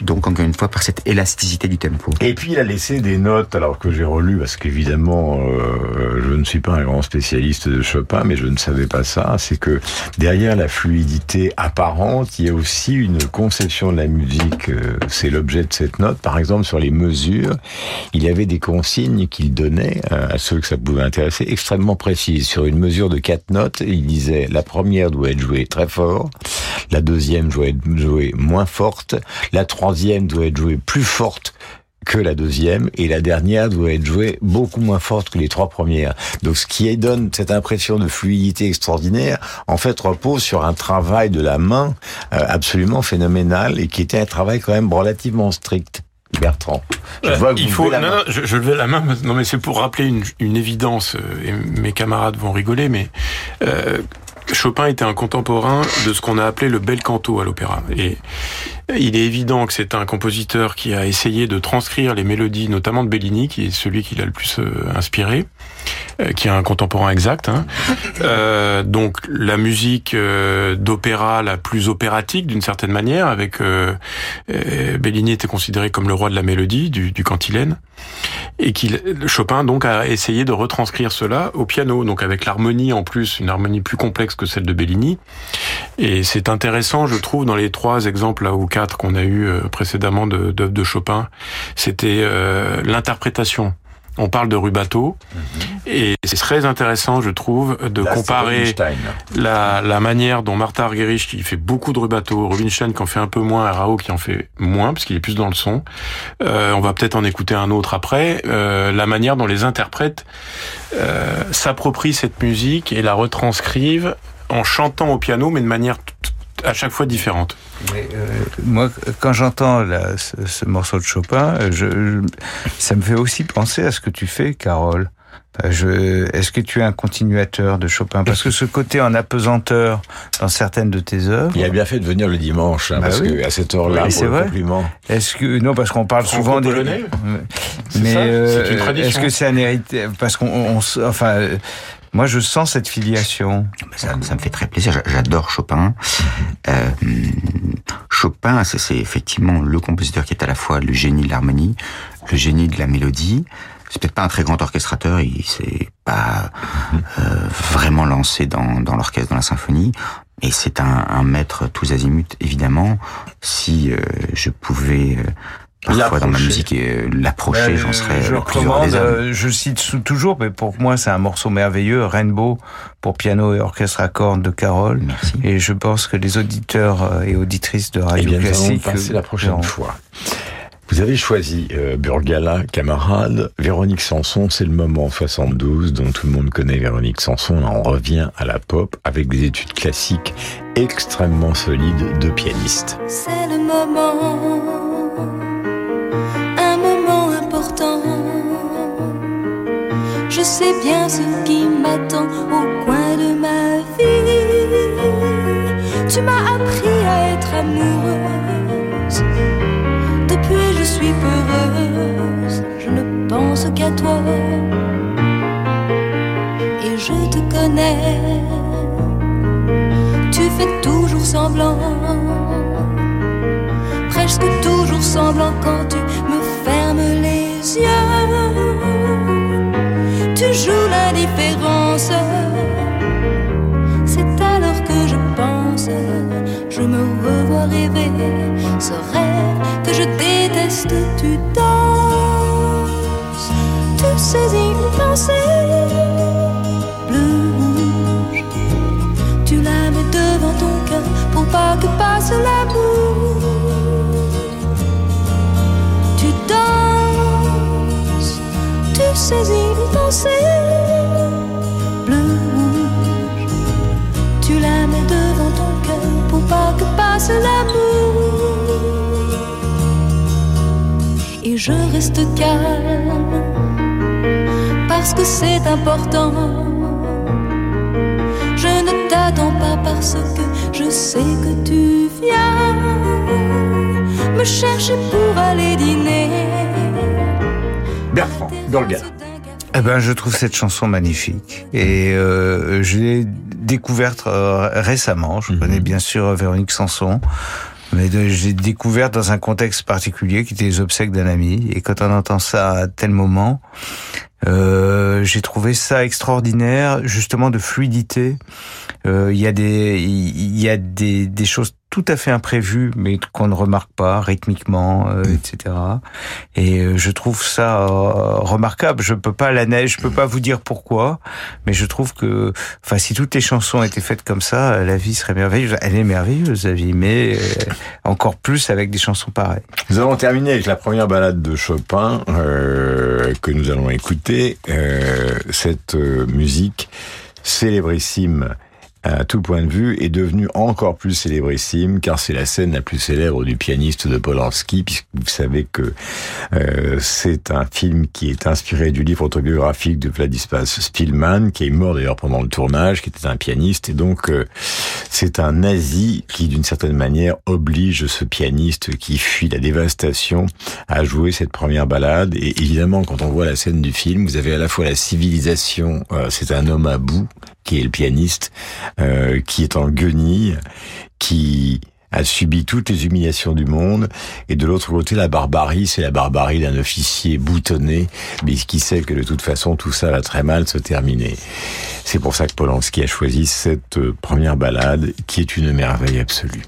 donc encore une fois par cette élasticité du tempo. Et puis il a laissé des notes, alors que j'ai relu, parce qu'évidemment, euh, je ne suis pas un grand spécialiste de Chopin, mais je ne savais pas ça, c'est que derrière la fluidité apparente, il y a aussi une conception de la musique, euh, c'est l'objet de cette note. Par exemple, sur les mesures, il y avait des consignes qu'il donnait à ceux que ça pouvait intéresser, extrêmement précises. Sur une mesure de quatre notes, il disait la première doit être jouée très fort, la deuxième doit être jouée moins forte, la troisième doit être jouée plus forte que la deuxième et la dernière doit être jouée beaucoup moins forte que les trois premières. Donc ce qui donne cette impression de fluidité extraordinaire, en fait repose sur un travail de la main euh, absolument phénoménal et qui était un travail quand même relativement strict. Bertrand, je Euh, vois que il vous faut. la non, main. non, je, je levais la main. Non, mais c'est pour rappeler une, une évidence. euh, Et mes camarades vont rigoler, mais euh, Chopin était un contemporain de ce qu'on a appelé le bel canto à l'opéra. Et il est évident que c'est un compositeur qui a essayé de transcrire les mélodies, notamment de Bellini, qui est celui qui l'a le plus euh, inspiré, euh, qui est un contemporain exact. hein. Euh, donc la musique euh, d'opéra la plus opératique d'une certaine manière, avec euh, Bellini était considéré comme le roi de la mélodie du, du cantilène, et qu'il Chopin donc a essayé de retranscrire cela au piano, donc avec l'harmonie en plus, une harmonie plus complexe que celle de Bellini. Et c'est intéressant, je trouve, dans les trois exemples là ou quatre qu'on a eu euh, précédemment de- d'œuvres de, Chopin, c'était euh, l'interprétation. On parle de rubato, et c'est très intéressant, je trouve, de Là, comparer la, la manière dont Martha Argerich, qui fait beaucoup de rubato, Rubinstein qui en fait un peu moins, et Rao qui en fait moins, parce qu'il est plus dans le son. Euh, on va peut-être en écouter un autre après. Euh, la manière dont les interprètes euh, s'approprient cette musique et la retranscrivent en chantant au piano, mais de manière à chaque fois différente. Mais, euh, moi, quand j'entends ce, ce morceau de Chopin, euh, je, je- ça me fait aussi penser à ce que tu fais, Carole. Euh, est-ce que tu es un continuateur de Chopin? Parce que ce côté en apesanteur dans certaines de tes œuvres. Il a bien fait de venir le dimanche, hein, Bah parce oui. que à cette heure-là, Oui, c'est vrai. compliment. Est-ce que non parce qu'on parle souvent des mais euh, c'est une tradition. est-ce que c'est un hérité parce qu'on enfin euh, moi je sens cette filiation. Ça, ça me fait très plaisir. J'a- J'adore Chopin. Euh, Chopin, c'est effectivement le compositeur qui est à la fois le génie de l'harmonie, le génie de la mélodie. C'est peut-être pas un très grand orchestrateur, il s'est pas euh, vraiment lancé dans, l'orchestre, dans la symphonie, mais c'est un, maître tous azimuts, évidemment. Si euh, je pouvais parfois dans ma musique euh, l'approcher, Ben, j'en serais je le plus heureux recommande, des euh, je cite toujours, mais pour moi c'est un morceau merveilleux, Rainbow pour piano et orchestre à cordes de Carole. Et je pense que les auditeurs euh, et auditrices de Eh Radio bien, nous allons Classique passer la prochaine fois. Vous avez choisi euh, Burgala, camarade. Véronique Sanson, c'est le moment 72 dont tout le monde connaît Véronique Sanson. Là, on revient à la pop avec des études classiques extrêmement solides de pianiste. C'est le moment, sais bien ce qui m'attend au coin de ma vie. Tu m'as appris à être amoureuse. Depuis, je suis peureuse. Je ne pense qu'à toi. Et je te connais. Tu fais toujours semblant. Presque toujours semblant quand tu me fermes les yeux. Tu joues l'indifférence. C'est alors que je pense, je me revois rêver ce rêve que je déteste. Tu danses, tu saisis une pensée bleu rouge. Tu la mets devant ton cœur pour pas que passe l'amour. Tu danses, tu saisis pensée bleu rouge. Tu la mets devant ton cœur pour pas que passe l'amour. Et je reste calme parce que c'est important. Je ne t'attends pas parce que je sais que tu viens me chercher pour aller dîner. Bertrand, Burgala. Eh ben, je trouve cette chanson magnifique et euh, je l'ai découverte euh, récemment. Je connais bien sûr Véronique Sanson, mais l'ai découverte dans un contexte particulier qui était les obsèques d'un ami. Et quand on entend ça à tel moment, euh, j'ai trouvé ça extraordinaire, justement de fluidité. Euh, Il y a des, il y a des, des choses tout à fait imprévues, mais qu'on ne remarque pas rythmiquement, euh, etc. Et euh, je trouve ça euh, remarquable. Je peux pas la neige, je peux pas vous dire pourquoi, mais je trouve que, enfin, si toutes les chansons étaient faites comme ça, la vie serait merveilleuse. Elle est merveilleuse, la vie, mais encore plus avec des chansons pareilles. Nous allons terminer avec la première balade de Chopin que nous allons écouter. Cette musique célébrissime à tout point de vue est devenue encore plus célébrissime car c'est la scène la plus célèbre du pianiste de Polanski puisque vous savez que euh, c'est un film qui est inspiré du livre autobiographique de Vladislas Spielmann qui est mort d'ailleurs pendant le tournage qui était un pianiste. Et donc euh, c'est un nazi qui d'une certaine manière oblige ce pianiste qui fuit la dévastation à jouer cette première balade. Et évidemment quand on voit la scène du film vous avez à la fois la civilisation euh, c'est un homme à bout qui est le pianiste euh, qui est en guenille qui a subi toutes les humiliations du monde, et de l'autre côté, la barbarie, c'est la barbarie d'un officier boutonné, mais qui sait que de toute façon, tout ça va très mal se terminer. C'est pour ça que Polanski a choisi cette euh, première balade, qui est une merveille absolue.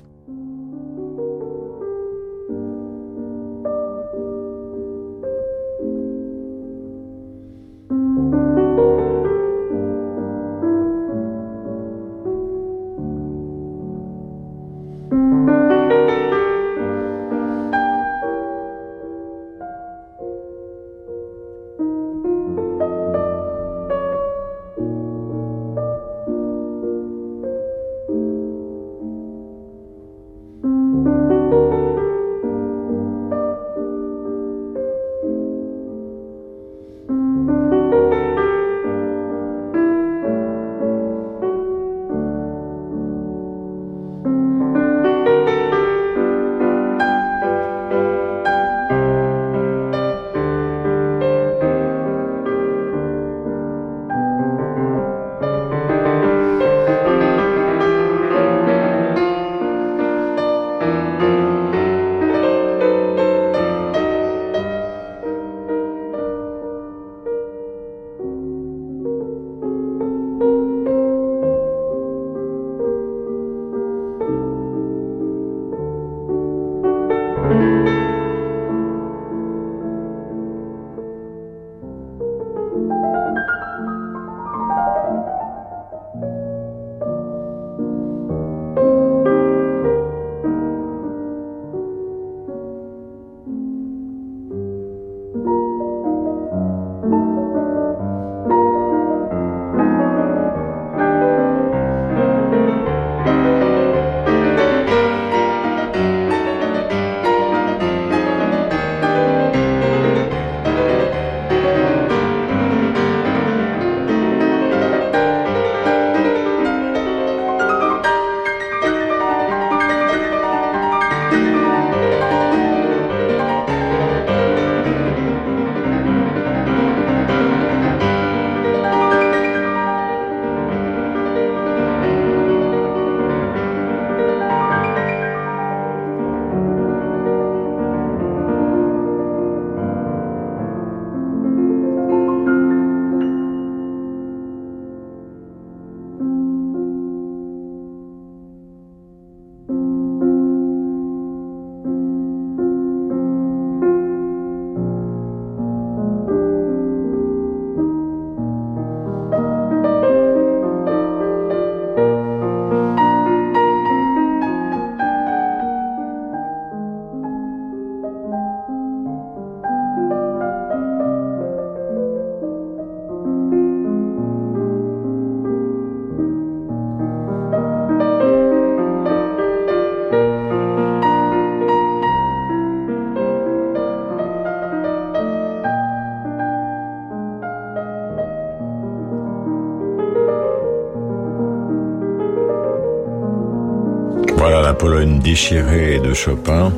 Déchirée de Chopin.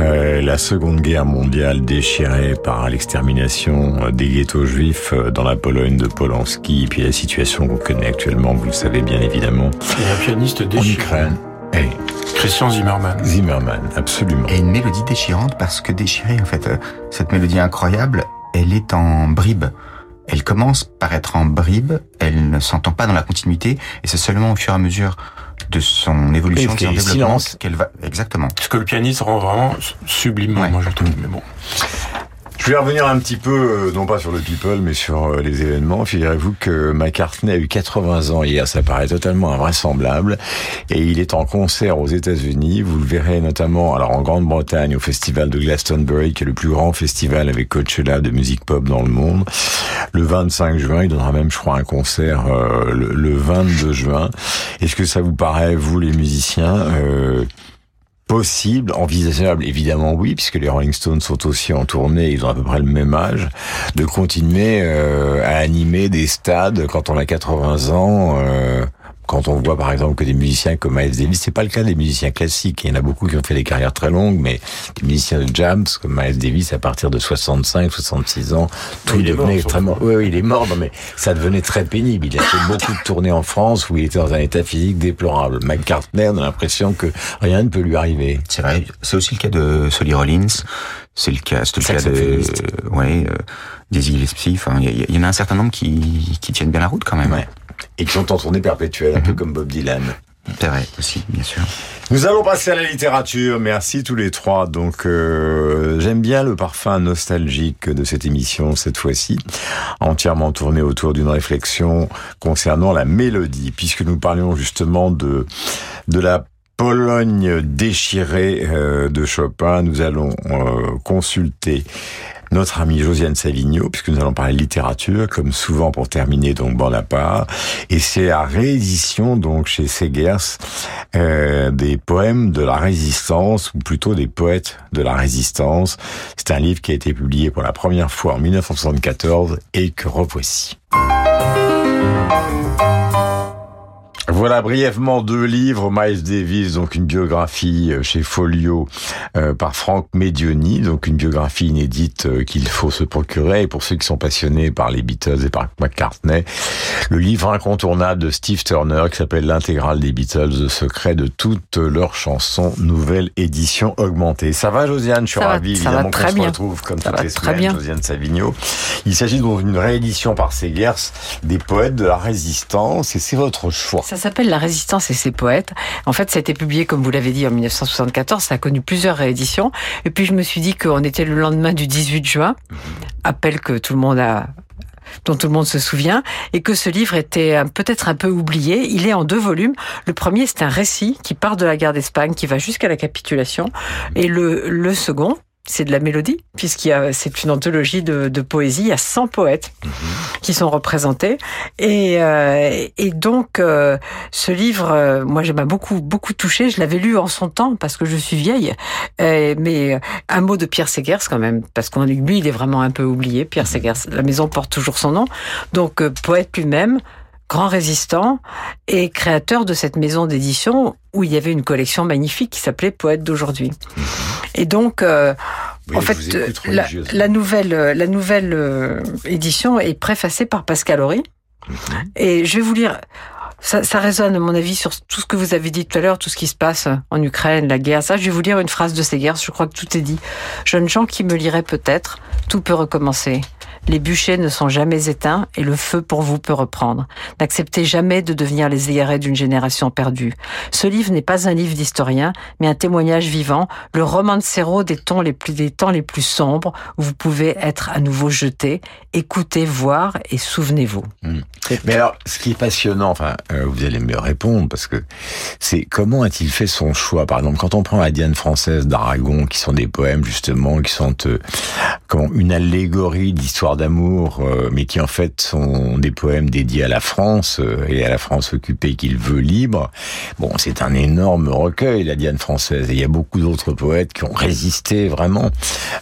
Euh, la Seconde Guerre mondiale déchirée par l'extermination des ghettos juifs euh, dans la Pologne de Polanski, et puis la situation qu'on connaît actuellement, vous le savez bien évidemment. Et un pianiste En déchiré. Ukraine. Hey, Christian Zimmermann. Zimmerman, absolument. Et une mélodie déchirante parce que déchirée, en fait, euh, cette mélodie incroyable, elle est en bribes. Elle commence par être en bribes, elle ne s'entend pas dans la continuité, et c'est seulement au fur et à mesure de son évolution, Et de son développement, qu'elle va, exactement. Ce que le pianiste rend vraiment sublimement, moi je trouve. Mais bon. Je vais revenir un petit peu, euh, non pas sur le people, mais sur euh, les événements. Figurez-vous que McCartney a eu 80 ans hier, ça paraît totalement invraisemblable. Et il est en concert aux États-Unis. Vous le verrez notamment alors en Grande-Bretagne au festival de Glastonbury, qui est le plus grand festival avec Coachella de musique pop dans le monde. Le 25 juin, il donnera même, je crois, un concert euh, le, le 22 juin. Est-ce que ça vous paraît, vous les musiciens, euh, possible, envisageable, évidemment oui, puisque les Rolling Stones sont aussi en tournée, ils ont à peu près le même âge, de continuer euh, à animer des stades quand on a 80 ans. euh, quand on voit par exemple que des musiciens comme Miles Davis, c'est pas le cas des musiciens classiques. Il y en a beaucoup qui ont fait des carrières très longues, mais des musiciens de jams comme Miles Davis, à partir de 65, 66 ans, tout Il est devenait mort, extrêmement. Oui, oui, il est mort, non, mais ça devenait très pénible. Il a fait beaucoup de tournées en France où il était dans un état physique déplorable. McCartney, on a l'impression que rien ne peut lui arriver. C'est vrai. C'est aussi le cas de Solly Rollins. C'est le cas, c'est le cas de, ouais, euh, Dizzy Gillespie. Enfin, il y, y en a un certain nombre qui, qui tiennent bien la route quand même. Ouais. Et qui sont en tournée perpétuelle, un peu comme Bob Dylan. C'est vrai aussi, bien sûr. Nous allons passer à la littérature. Merci tous les trois. Donc, euh, j'aime bien le parfum nostalgique de cette émission cette fois-ci, entièrement tournée autour d'une réflexion concernant la mélodie, puisque nous parlions justement de de la Pologne déchirée euh, de Chopin. Nous allons euh, consulter notre ami Josiane Savigno, puisque nous allons parler littérature, comme souvent pour terminer donc Bonaparte. Et c'est la réédition donc chez Segers euh, des poèmes de la résistance, ou plutôt des poètes de la résistance. C'est un livre qui a été publié pour la première fois en 1974 et que revoici. Voilà brièvement deux livres, Miles Davis, donc une biographie euh, chez Folio euh, par Franck Medioni, donc une biographie inédite euh, qu'il faut se procurer. Et pour ceux qui sont passionnés par les Beatles et par McCartney, le livre incontournable de Steve Turner qui s'appelle L'intégrale des Beatles, le secret de toutes leurs chansons, nouvelle édition augmentée. Ça va Josiane, je suis ravi évidemment qu'on se retrouve comme Ça toutes les semaines, bien. Josiane Savigno. Il s'agit donc d'une réédition par Segers des poètes de la résistance et c'est votre choix. Ça s'appelle La Résistance et ses poètes. En fait, ça a été publié, comme vous l'avez dit, en 1974. Ça a connu plusieurs rééditions. Et puis, je me suis dit qu'on était le lendemain du 18 juin. Appel que tout le monde a dont tout le monde se souvient, et que ce livre était peut-être un peu oublié. Il est en deux volumes. Le premier, c'est un récit qui part de la guerre d'Espagne, qui va jusqu'à la capitulation. Et le, le second, c'est de la mélodie, puisqu'il y a, c'est une anthologie de, de poésie. Il y a 100 poètes qui sont représentés. Et, euh, et donc, euh, ce livre, euh, moi, m'a beaucoup, beaucoup touché. Je l'avais lu en son temps parce que je suis vieille. Mais un mot de Pierre Segers quand même, parce qu'on lui, il est vraiment un peu oublié. Pierre Segers, la maison porte toujours son nom. Donc, poète lui-même, grand résistant et créateur de cette maison d'édition où il y avait une collection magnifique qui s'appelait Poète d'aujourd'hui. Et donc, euh, Oui, en fait, euh, la, nouvelle, euh, la nouvelle euh, édition est préfacée par Pascal Horry. Et je vais vous lire. Ça, ça résonne, à mon avis, sur tout ce que vous avez dit tout à l'heure, tout ce qui se passe en Ukraine, la guerre. Ça, je vais vous lire une phrase de Segers. Je crois que tout est dit. Jeunes gens qui me liraient peut-être, tout peut recommencer. Les bûchers ne sont jamais éteints et le feu pour vous peut reprendre. N'acceptez jamais de devenir les égarés d'une génération perdue. Ce livre n'est pas un livre d'historien, mais un témoignage vivant, le roman de Serrault des, temps les plus, sombres où vous pouvez être à nouveau jeté. Écoutez, voir et souvenez-vous. Hmm. Mais alors, ce qui est passionnant, euh, vous allez me répondre parce que c'est comment a-t-il fait son choix? Par exemple, quand on prend la Diane française d'Aragon, qui sont des poèmes justement, qui sont euh, une allégorie d'histoire histoires d'amour, euh, mais qui en fait sont des poèmes dédiés à la France euh, et à la France occupée qu'il veut libre. Bon, c'est un énorme recueil, la Diane française. Et il y a beaucoup d'autres poètes qui ont résisté vraiment.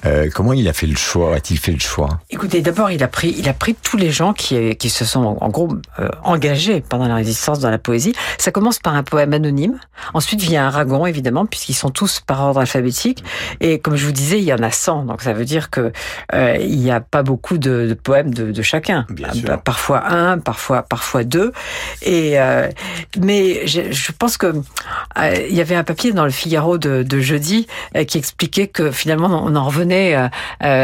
Euh, comment il a fait le choix? A-t-il fait le choix? Écoutez, d'abord, il a pris, il a pris tous les gens qui, qui se sont, en gros, euh, engagés pendant la résistance dans la poésie. Ça commence par un poème anonyme. Ensuite vient un ragon, évidemment, puisqu'ils sont tous par ordre alphabétique. Et comme je vous disais, il y en a 100. Donc ça veut dire que euh, il n'y a pas beaucoup de, de poèmes de, de chacun. Euh, Parfois un, parfois parfois deux. Et euh, mais je, je pense que euh, il y avait un papier dans le Figaro de, de jeudi euh, qui expliquait que finalement on en revenait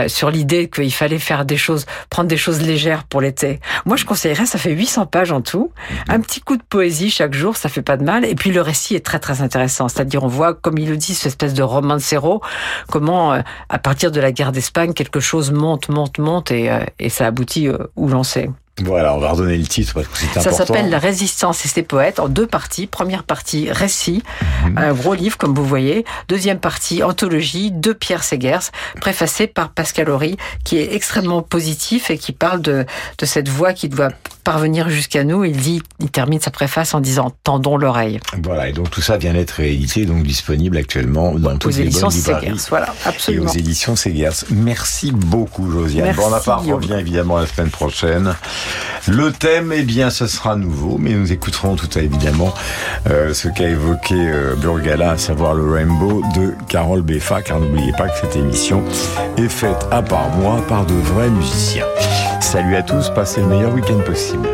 sur l'idée qu'il fallait faire des choses, prendre des choses légères pour l'été. Moi, je conseillerais, ça fait 800 pages en tout, un petit coup de poésie chaque jour, ça fait pas de mal. Et puis le récit est très très intéressant. C'est-à-dire, on voit, comme il le dit, cette espèce de romancero, comment à partir de la guerre d'Espagne, quelque chose monte, monte, monte, et, euh, et ça aboutit euh, où l'on sait. Voilà, on va redonner le titre parce que c'est Ça important. s'appelle La résistance et ses poètes en deux parties. Première partie, récit, un gros livre comme vous voyez. Deuxième partie, anthologie de Pierre Segers, préfacé par Pascal Horry, qui est extrêmement positif et qui parle de, de cette voix qui doit parvenir jusqu'à nous. Il dit, il termine sa préface en disant tendons l'oreille. Voilà, et donc tout ça vient d'être réédité, donc disponible actuellement dans toutes les éditions bonnes librairies. Voilà, absolument. Et aux éditions Segers. Merci beaucoup, Josiane. Merci, Bonaparte Guillaume. revient évidemment la semaine prochaine. Le thème, eh bien, ce sera nouveau, mais nous écouterons tout à évidemment euh, ce qu'a évoqué euh, Burgala, à savoir le Rainbow de Carole Beffa, car n'oubliez pas que cette émission est faite à part moi par de vrais musiciens. Salut à tous, passez le meilleur week-end possible.